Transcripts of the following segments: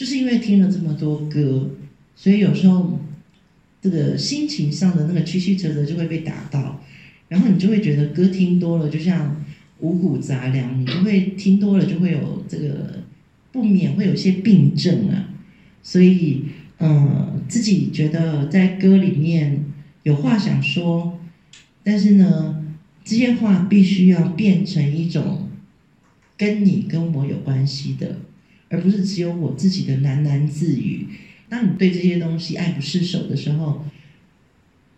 就是因为听了这么多歌，所以有时候这个心情上的那个曲曲折折就会被打到，然后你就会觉得歌听多了，就像五谷杂粮，你就会听多了就会有这个不免会有些病症啊。所以，嗯，自己觉得在歌里面有话想说，但是呢，这些话必须要变成一种跟你跟我有关系的。而不是只有我自己的喃喃自语。当你对这些东西爱不释手的时候，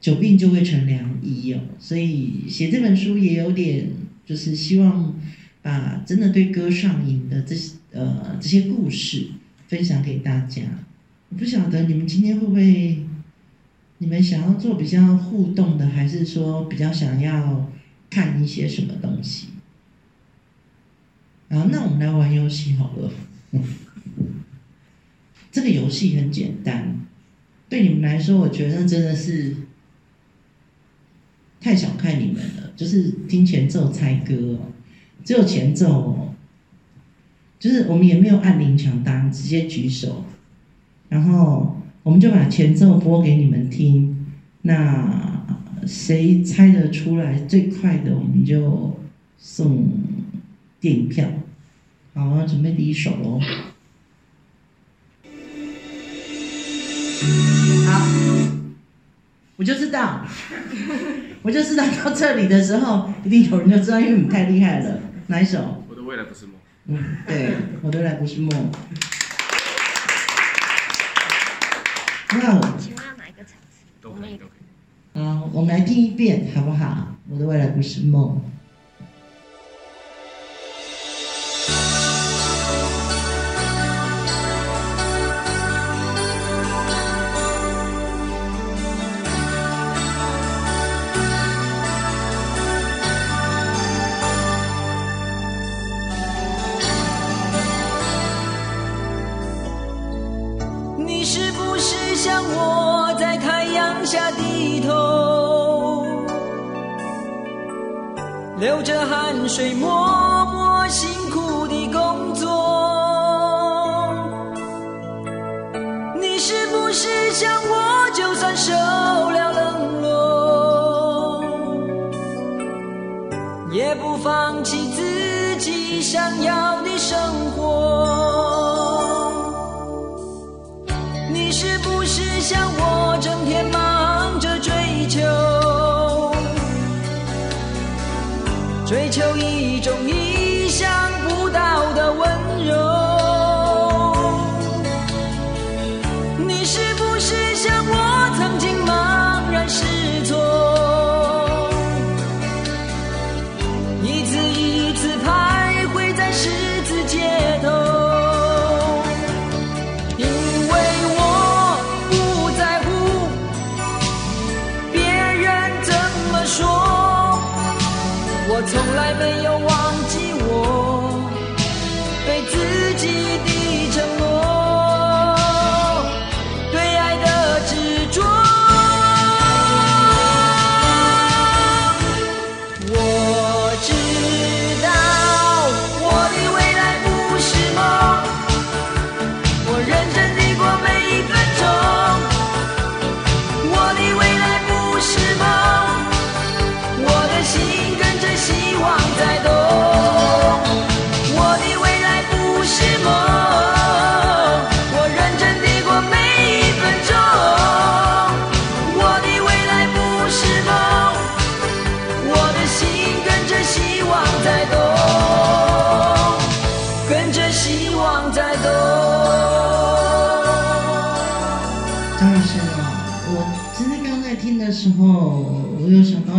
久病就会成良医哦。所以写这本书也有点，就是希望把真的对歌上瘾的这些呃这些故事分享给大家。我不晓得你们今天会不会，你们想要做比较互动的，还是说比较想要看一些什么东西？啊，那我们来玩游戏好了。这个游戏很简单，对你们来说，我觉得真的是太小看你们了。就是听前奏猜歌哦，只有前奏哦，就是我们也没有按铃抢答，直接举手，然后我们就把前奏播给你们听。那谁猜得出来最快的，我们就送电影票。好，我要准备第一首喽。好，我就知道，我就知道到这里的时候，一定有人就知道，因为你太厉害了。哪一首？我的未来不是梦。嗯，对，我的未来不是梦。那我请问要哪一个场次？都可以，都可以。嗯，我们来听一遍，好不好？我的未来不是梦。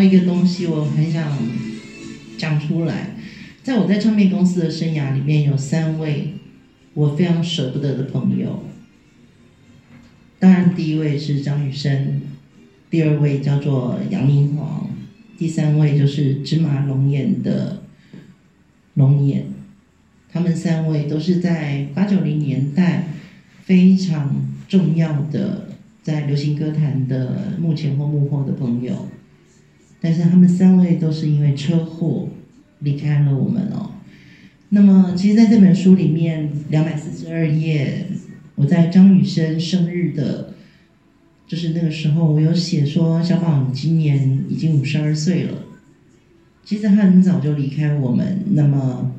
一个东西，我很想。讲出来，在我在唱片公司的生涯里面，有三位我非常舍不得的朋友。当然，第一位是张雨生，第二位叫做杨明煌，第三位就是芝麻龙眼的龙眼。他们三位都是在八九零年代非常重要的，在流行歌坛的幕前或幕后的朋友。但是他们三位都是因为车祸离开了我们哦。那么，其实在这本书里面，两百四十二页，我在张雨生生日的，就是那个时候，我有写说小宝你今年已经五十二岁了。其实他很早就离开我们，那么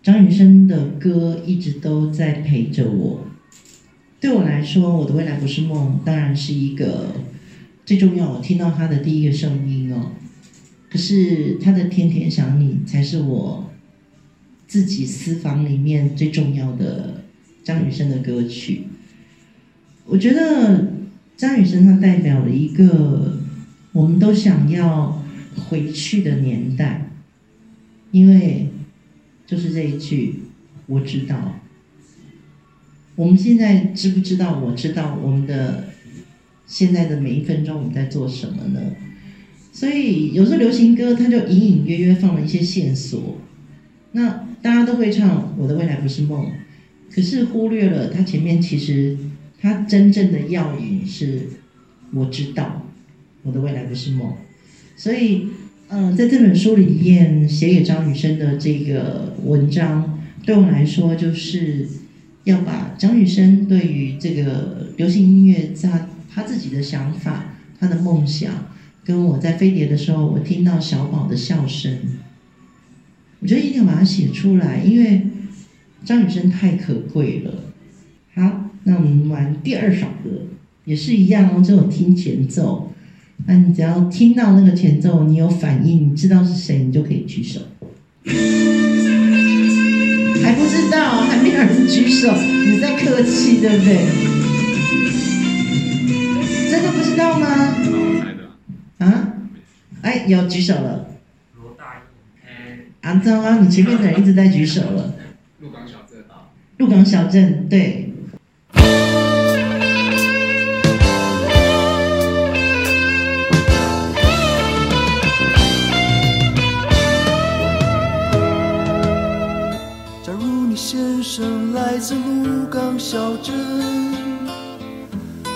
张雨生的歌一直都在陪着我。对我来说，我的未来不是梦，当然是一个最重要。我听到他的第一个声音哦，可是他的天天想你才是我自己私房里面最重要的。张雨生的歌曲，我觉得张雨生他代表了一个我们都想要回去的年代，因为就是这一句我知道。我们现在知不知道？我知道我们的现在的每一分钟我们在做什么呢？所以有时候流行歌它就隐隐约约放了一些线索，那大家都会唱《我的未来不是梦》。可是忽略了它前面，其实它真正的要引是，我知道我的未来不是梦，所以，嗯，在这本书里面写给张雨生的这个文章，对我来说就是要把张雨生对于这个流行音乐在他自己的想法、他的梦想，跟我在飞碟的时候，我听到小宝的笑声，我觉得一定要把它写出来，因为。张雨生太可贵了。好，那我们玩第二首歌，也是一样哦，只有听前奏。那你只要听到那个前奏，你有反应，你知道是谁，你就可以举手。还不知道，还没有人举手，你在客气对不对？知道吗？啊？哎，有举手了。罗大佑。啊，糟糕，你前面的人一直在举手了。鹿港小镇啊，鹿港小镇，对。假如你先生来自鹿港小镇，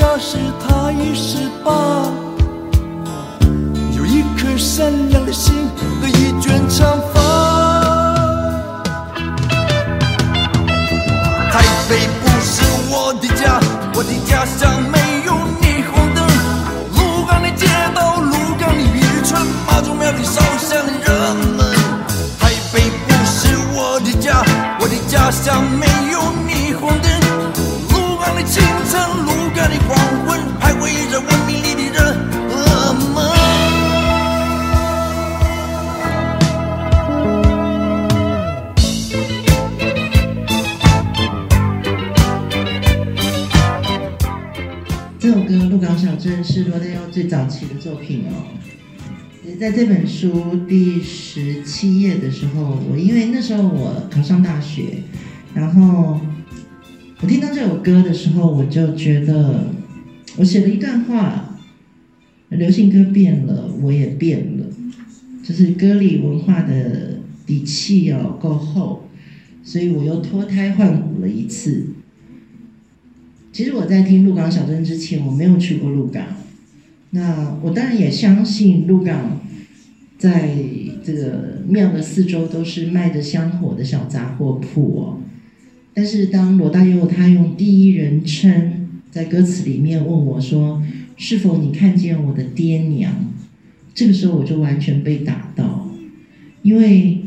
家时，他已十八，有一颗善良的心和一卷长发。台北不是。我的家乡没有霓虹灯，鹿港的街道，鹿港的渔村，妈祖庙里烧香的人们。台北不是我的家，我的家乡没是罗大佑最早期的作品哦。在这本书第十七页的时候，我因为那时候我考上大学，然后我听到这首歌的时候，我就觉得我写了一段话：流行歌变了，我也变了。就是歌里文化的底气要够厚，所以我又脱胎换骨了一次。其实我在听鹿港小镇之前，我没有去过鹿港。那我当然也相信鹿港，在这个庙的四周都是卖着香火的小杂货铺哦。但是当罗大佑他用第一人称在歌词里面问我说：“是否你看见我的爹娘？”这个时候我就完全被打到，因为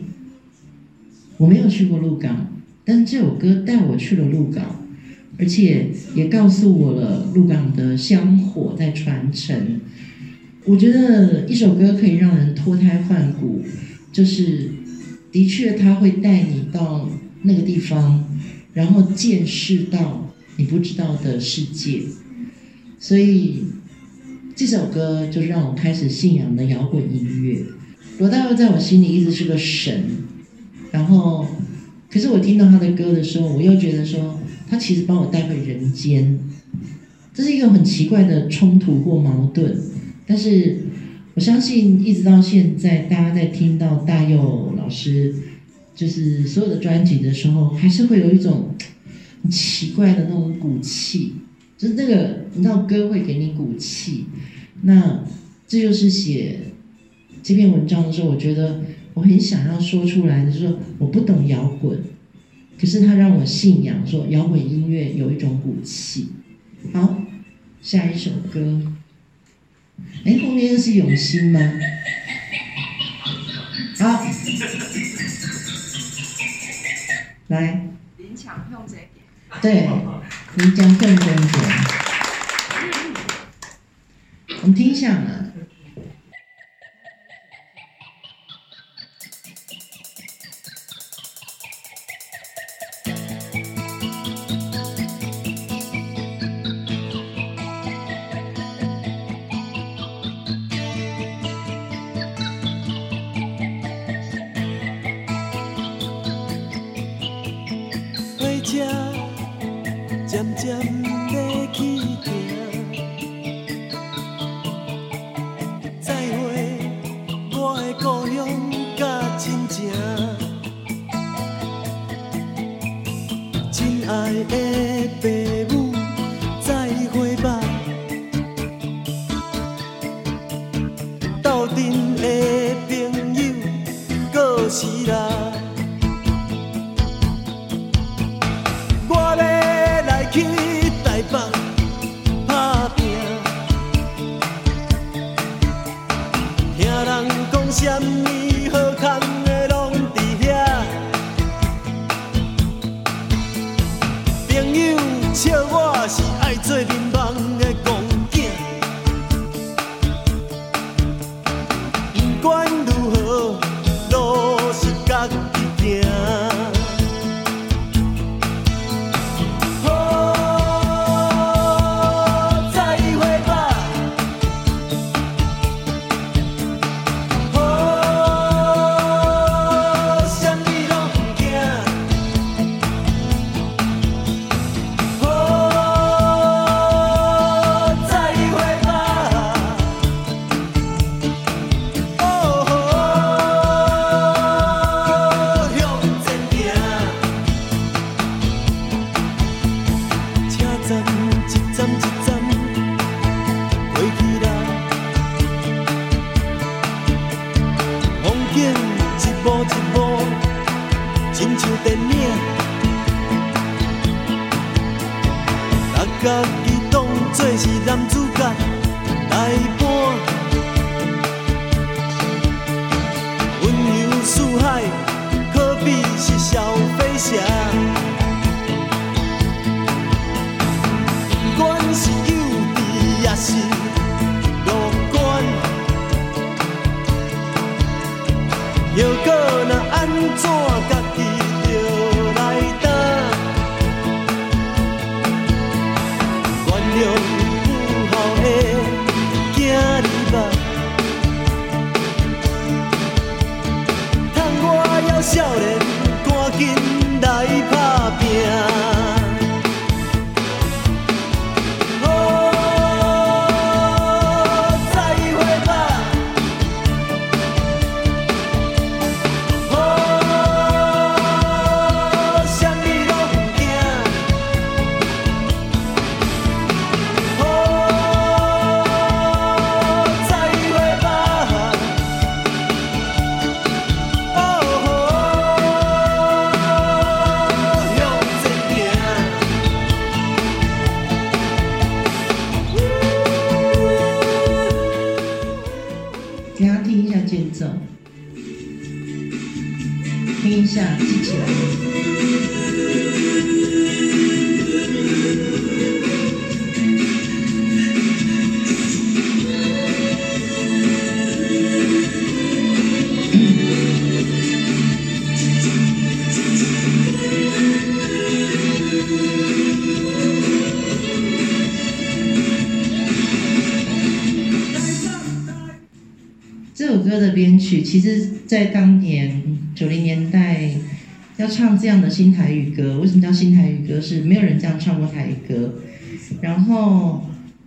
我没有去过鹿港，但是这首歌带我去了鹿港。而且也告诉我了鹿港的香火在传承。我觉得一首歌可以让人脱胎换骨，就是的确它会带你到那个地方，然后见识到你不知道的世界。所以这首歌就是让我开始信仰的摇滚音乐。罗大佑在我心里一直是个神，然后可是我听到他的歌的时候，我又觉得说。他其实把我带回人间，这是一个很奇怪的冲突或矛盾，但是我相信一直到现在，大家在听到大佑老师就是所有的专辑的时候，还是会有一种很奇怪的那种骨气，就是那个你知道歌会给你骨气，那这就是写这篇文章的时候，我觉得我很想要说出来的，就是说我不懂摇滚，可是他让我信仰说摇滚音乐有一种骨气。好，下一首歌。哎，后面是永新吗？好，来。林强用这个。对，林强更正点。我们听一下嘛。chậm chăm 笑我是拿家己当作是男主角来扮温柔似海，可比是小飞侠。要唱这样的新台语歌，为什么叫新台语歌？是没有人这样唱过台语歌。然后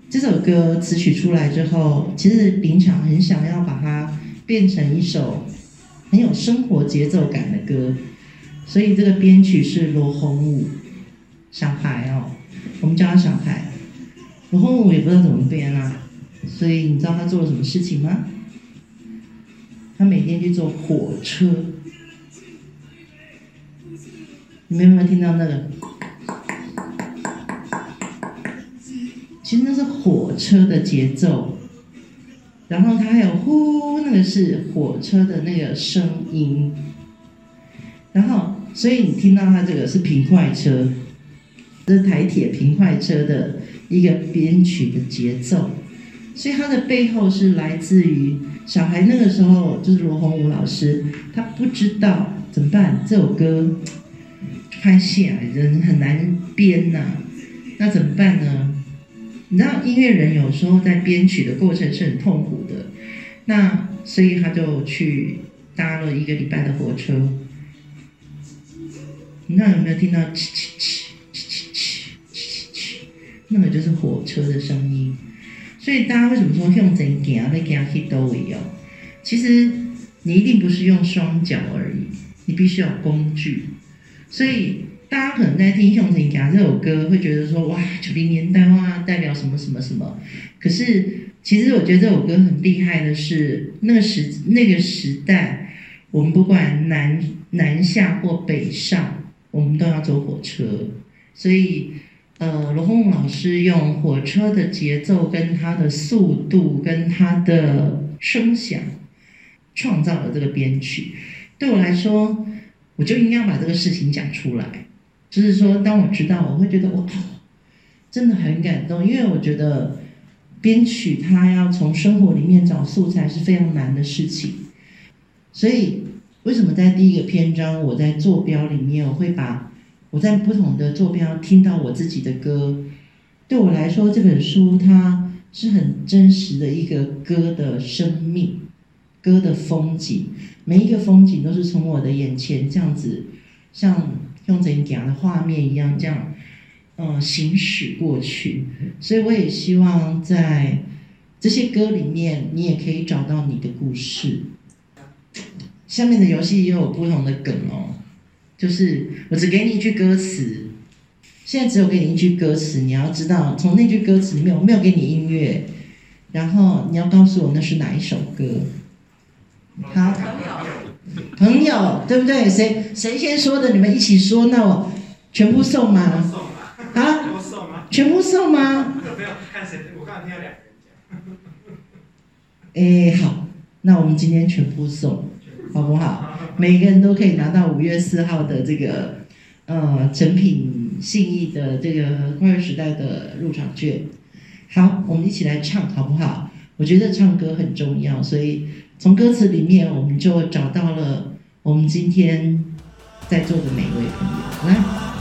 这首歌词曲出来之后，其实林场很想要把它变成一首很有生活节奏感的歌，所以这个编曲是罗红武，小孩哦，我们叫他小孩。罗红武也不知道怎么编啊，所以你知道他做了什么事情吗？他每天去坐火车，你们有没有听到那个？其实那是火车的节奏，然后它还有呼，那个是火车的那个声音，然后所以你听到它这个是平快车，这是台铁平快车的一个编曲的节奏。所以它的背后是来自于小孩那个时候，就是罗红武老师，他不知道怎么办，这首歌拍戏啊，人很难编呐，那怎么办呢？你知道音乐人有时候在编曲的过程是很痛苦的，那所以他就去搭了一个礼拜的火车。你知道有没有听到？那个就是火车的声音。所以大家为什么说用整走要跟去都一样？其实你一定不是用双脚而已，你必须要工具。所以大家可能在听《用真行》这首歌，会觉得说哇，九零年代哇，代表什么什么什么。可是其实我觉得这首歌很厉害的是，那个时那个时代，我们不管南南下或北上，我们都要坐火车，所以。呃，罗红老师用火车的节奏、跟它的速度、跟它的声响，创造了这个编曲。对我来说，我就应该把这个事情讲出来。就是说，当我知道，我会觉得我真的很感动，因为我觉得编曲它要从生活里面找素材是非常难的事情。所以，为什么在第一个篇章，我在坐标里面，我会把。我在不同的坐标听到我自己的歌，对我来说，这本书它是很真实的一个歌的生命，歌的风景，每一个风景都是从我的眼前这样子，像用怎样的画面一样这样，嗯，行驶过去。所以我也希望在这些歌里面，你也可以找到你的故事。下面的游戏也有不同的梗哦。就是我只给你一句歌词，现在只有给你一句歌词，你要知道从那句歌词里面，我没有给你音乐，然后你要告诉我那是哪一首歌。好，朋友，朋友，对不对？谁谁先说的？你们一起说，那我全部送吗？啊？全部送吗？全部送吗没有，看谁，我刚才听到两个人讲。哎，好，那我们今天全部送，好不好？每个人都可以拿到五月四号的这个，呃，成品信义的这个跨越时代的入场券。好，我们一起来唱好不好？我觉得唱歌很重要，所以从歌词里面我们就找到了我们今天在座的每一位朋友。来。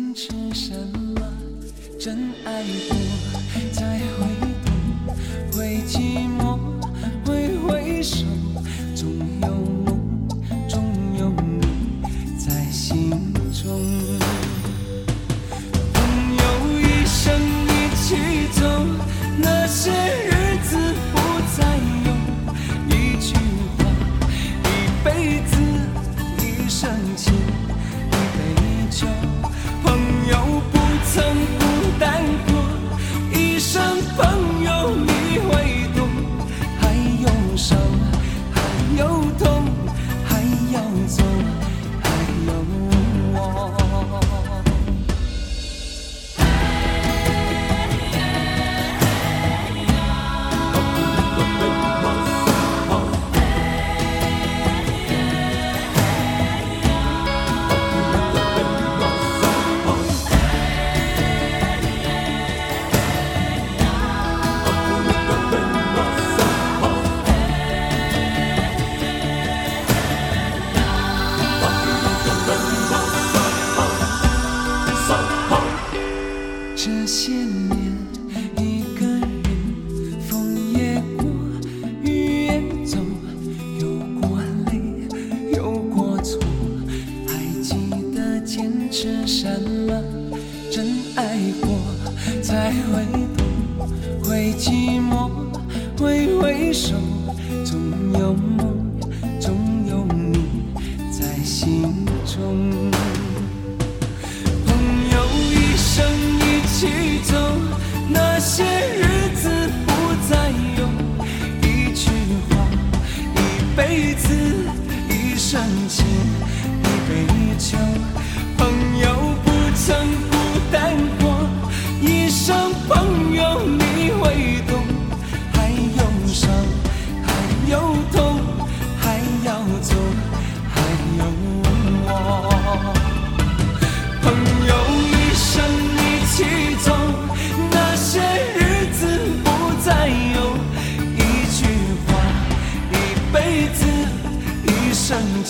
坚持什么？真爱过才会懂，会寂寞，会回首。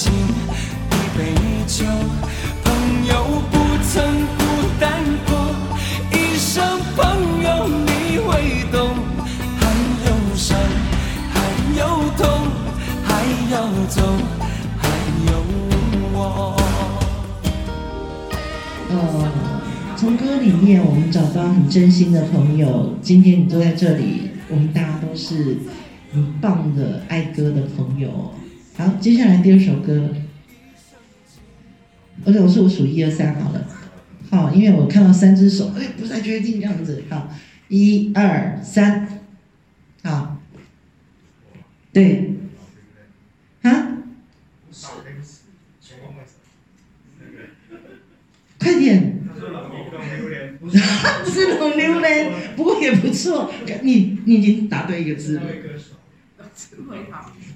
情，一杯酒。朋友不曾孤单过，一生朋友你会懂。还有伤，还有痛，还要走，还有我。从歌里面我们找到很真心的朋友。今天你坐在这里，我们大家都是很棒的爱歌的朋友。好，接下来第二首歌，而且我是我数一二三好了，好，因为我看到三只手，哎，不太确定这样子，好，一二三，好，对，啊？快点！不是龙溜嘞，不过也不错。你你已经答对一个字了。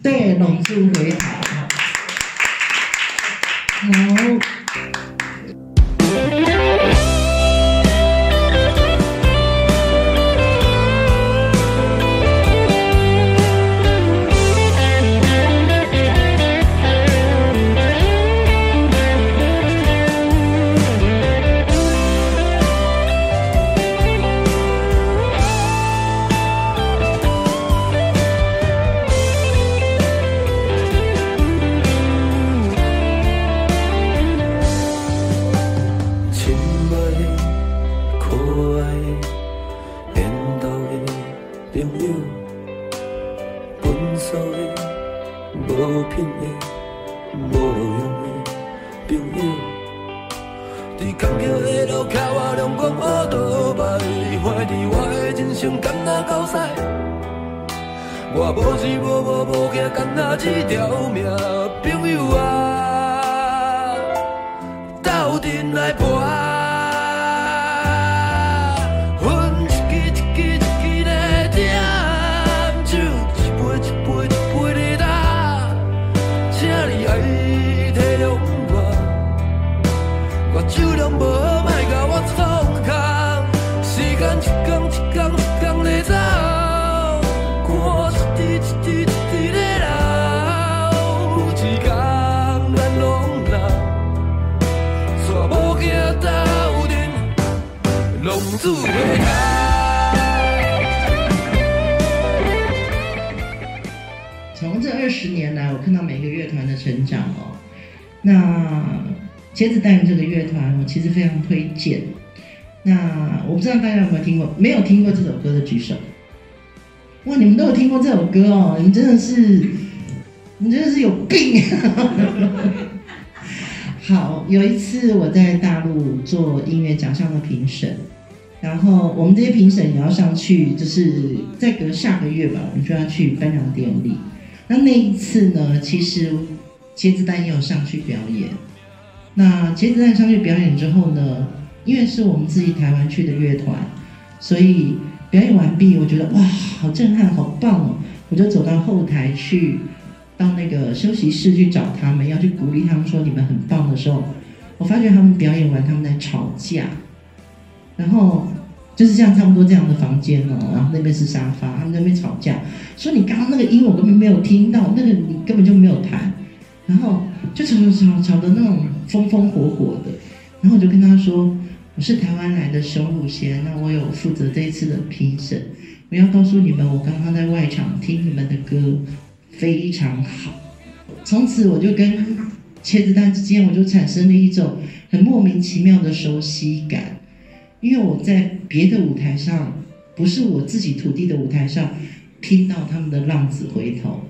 对，龙柱回答。好。我无钱无靠无囝，敢若一条命，煞无行斗阵，浪子回头。从这二十年来，我看到每一个乐团的成长哦。那茄子蛋这个乐团，我其实非常推荐。那我不知道大家有没有听过，没有听过这首歌的举手。哇，你们都有听过这首歌哦！你们真的是，你真的是有病！好，有一次我在大陆做音乐奖项的评审，然后我们这些评审也要上去，就是再隔下个月吧，我们就要去颁奖典礼。那那一次呢，其实茄子蛋也有上去表演。那茄子蛋上去表演之后呢，因为是我们自己台湾去的乐团，所以表演完毕，我觉得哇，好震撼，好棒哦！我就走到后台去，到那个休息室去找他们，要去鼓励他们说你们很棒的时候，我发觉他们表演完，他们在吵架，然后。就是像，差不多这样的房间哦，然后那边是沙发，他们那边吵架，说你刚刚那个音我根本没有听到，那个你根本就没有弹，然后就吵吵吵吵的那种风风火火的，然后我就跟他说，我是台湾来的熊汝贤，那我有负责这一次的评审，我要告诉你们，我刚刚在外场听你们的歌非常好，从此我就跟茄子蛋之间，我就产生了一种很莫名其妙的熟悉感。因为我在别的舞台上，不是我自己土地的舞台上，听到他们的《浪子回头》。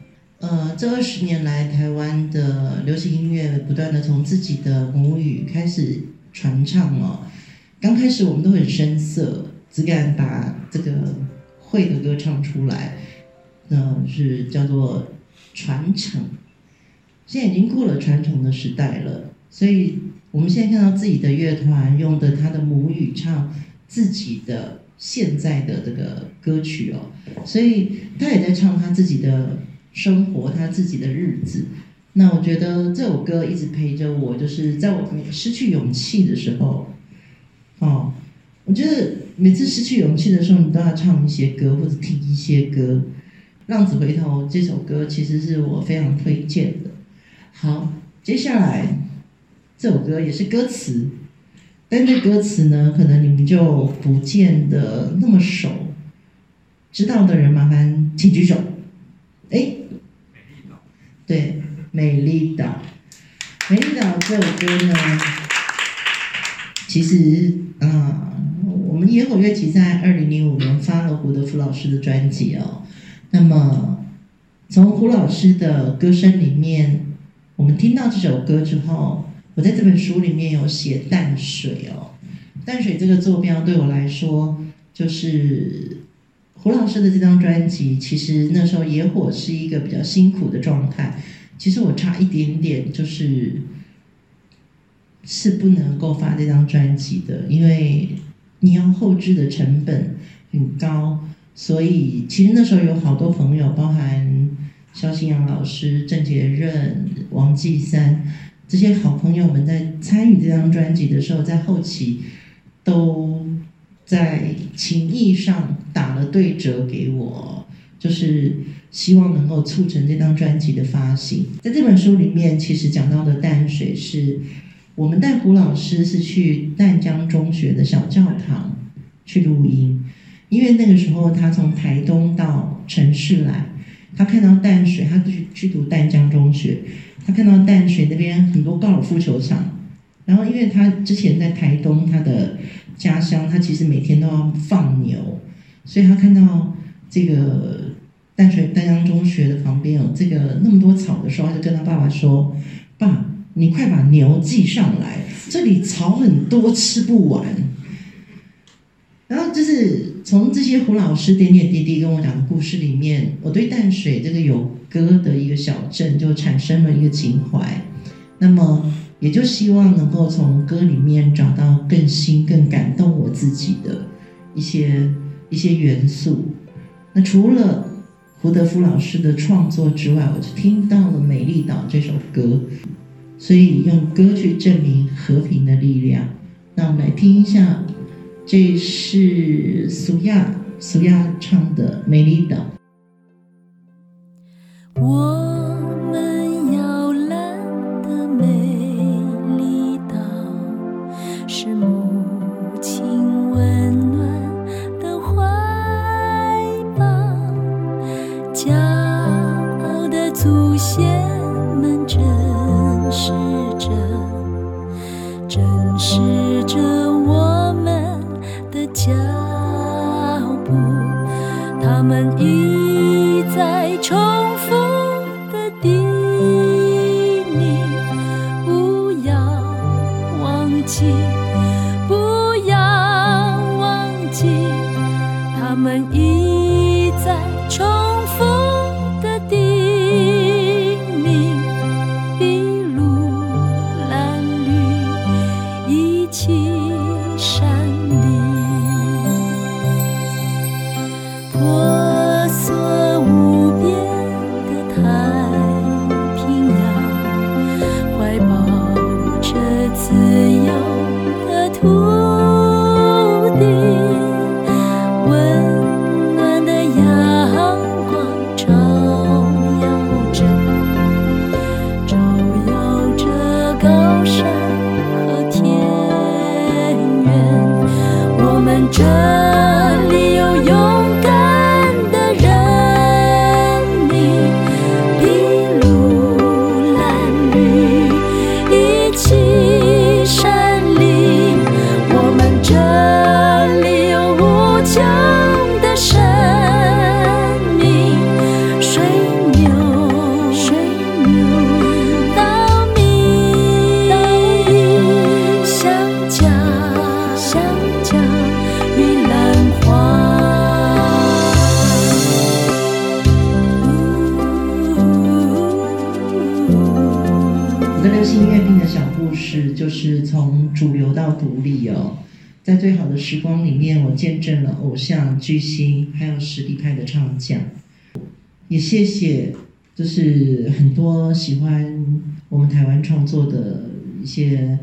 呃，这二十年来，台湾的流行音乐不断的从自己的母语开始传唱哦。刚开始我们都很生涩，只敢把这个会的歌唱出来，那、呃、是叫做传承。现在已经过了传承的时代了，所以我们现在看到自己的乐团用的他的母语唱自己的现在的这个歌曲哦，所以他也在唱他自己的生活，他自己的日子。那我觉得这首歌一直陪着我，就是在我失去勇气的时候，哦，我觉得每次失去勇气的时候，你都要唱一些歌或者听一些歌。《浪子回头》这首歌其实是我非常推荐的。好，接下来这首歌也是歌词，但这歌词呢，可能你们就不见得那么熟。知道的人麻烦请举手。哎，对，美丽岛，美丽岛这首歌呢，其实啊、我们野火乐集在二零零五年发了胡德夫老师的专辑哦。那么从胡老师的歌声里面。我们听到这首歌之后，我在这本书里面有写淡水哦，淡水这个坐标对我来说，就是胡老师的这张专辑。其实那时候野火是一个比较辛苦的状态，其实我差一点点就是是不能够发这张专辑的，因为你要后置的成本很高，所以其实那时候有好多朋友，包含。肖新阳老师、郑捷任、王继三这些好朋友们在参与这张专辑的时候，在后期都在情谊上打了对折给我，就是希望能够促成这张专辑的发行。在这本书里面，其实讲到的淡水是我们带胡老师是去淡江中学的小教堂去录音，因为那个时候他从台东到城市来。他看到淡水，他去去读淡江中学。他看到淡水那边很多高尔夫球场，然后因为他之前在台东，他的家乡，他其实每天都要放牛，所以他看到这个淡水淡江中学的旁边有这个那么多草的时候，他就跟他爸爸说：“爸，你快把牛寄上来，这里草很多，吃不完。”然后就是。从这些胡老师点点滴滴跟我讲的故事里面，我对淡水这个有歌的一个小镇就产生了一个情怀。那么，也就希望能够从歌里面找到更新、更感动我自己的一些一些元素。那除了胡德夫老师的创作之外，我就听到了《美丽岛》这首歌，所以用歌去证明和平的力量。那我们来听一下。这是苏亚苏亚唱的《美丽岛》。我的流行音乐病的小故事，就是从主流到独立哦。在最好的时光里面，我见证了偶像、巨星，还有实力派的唱将。也谢谢，就是很多喜欢我们台湾创作的一些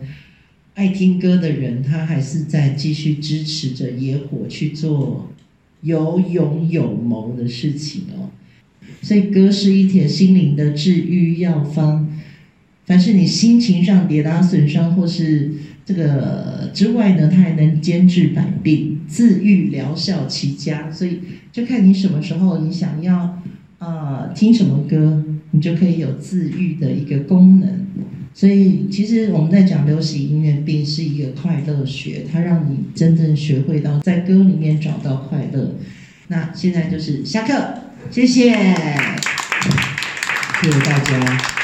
爱听歌的人，他还是在继续支持着野火去做有勇有谋的事情哦。所以歌是一帖心灵的治愈药方。凡是你心情上跌打损伤，或是这个之外呢，它还能兼治百病，自愈疗效齐佳。所以就看你什么时候你想要、呃、听什么歌，你就可以有自愈的一个功能。所以其实我们在讲流行音乐病是一个快乐学，它让你真正学会到在歌里面找到快乐。那现在就是下课，谢谢，谢谢大家。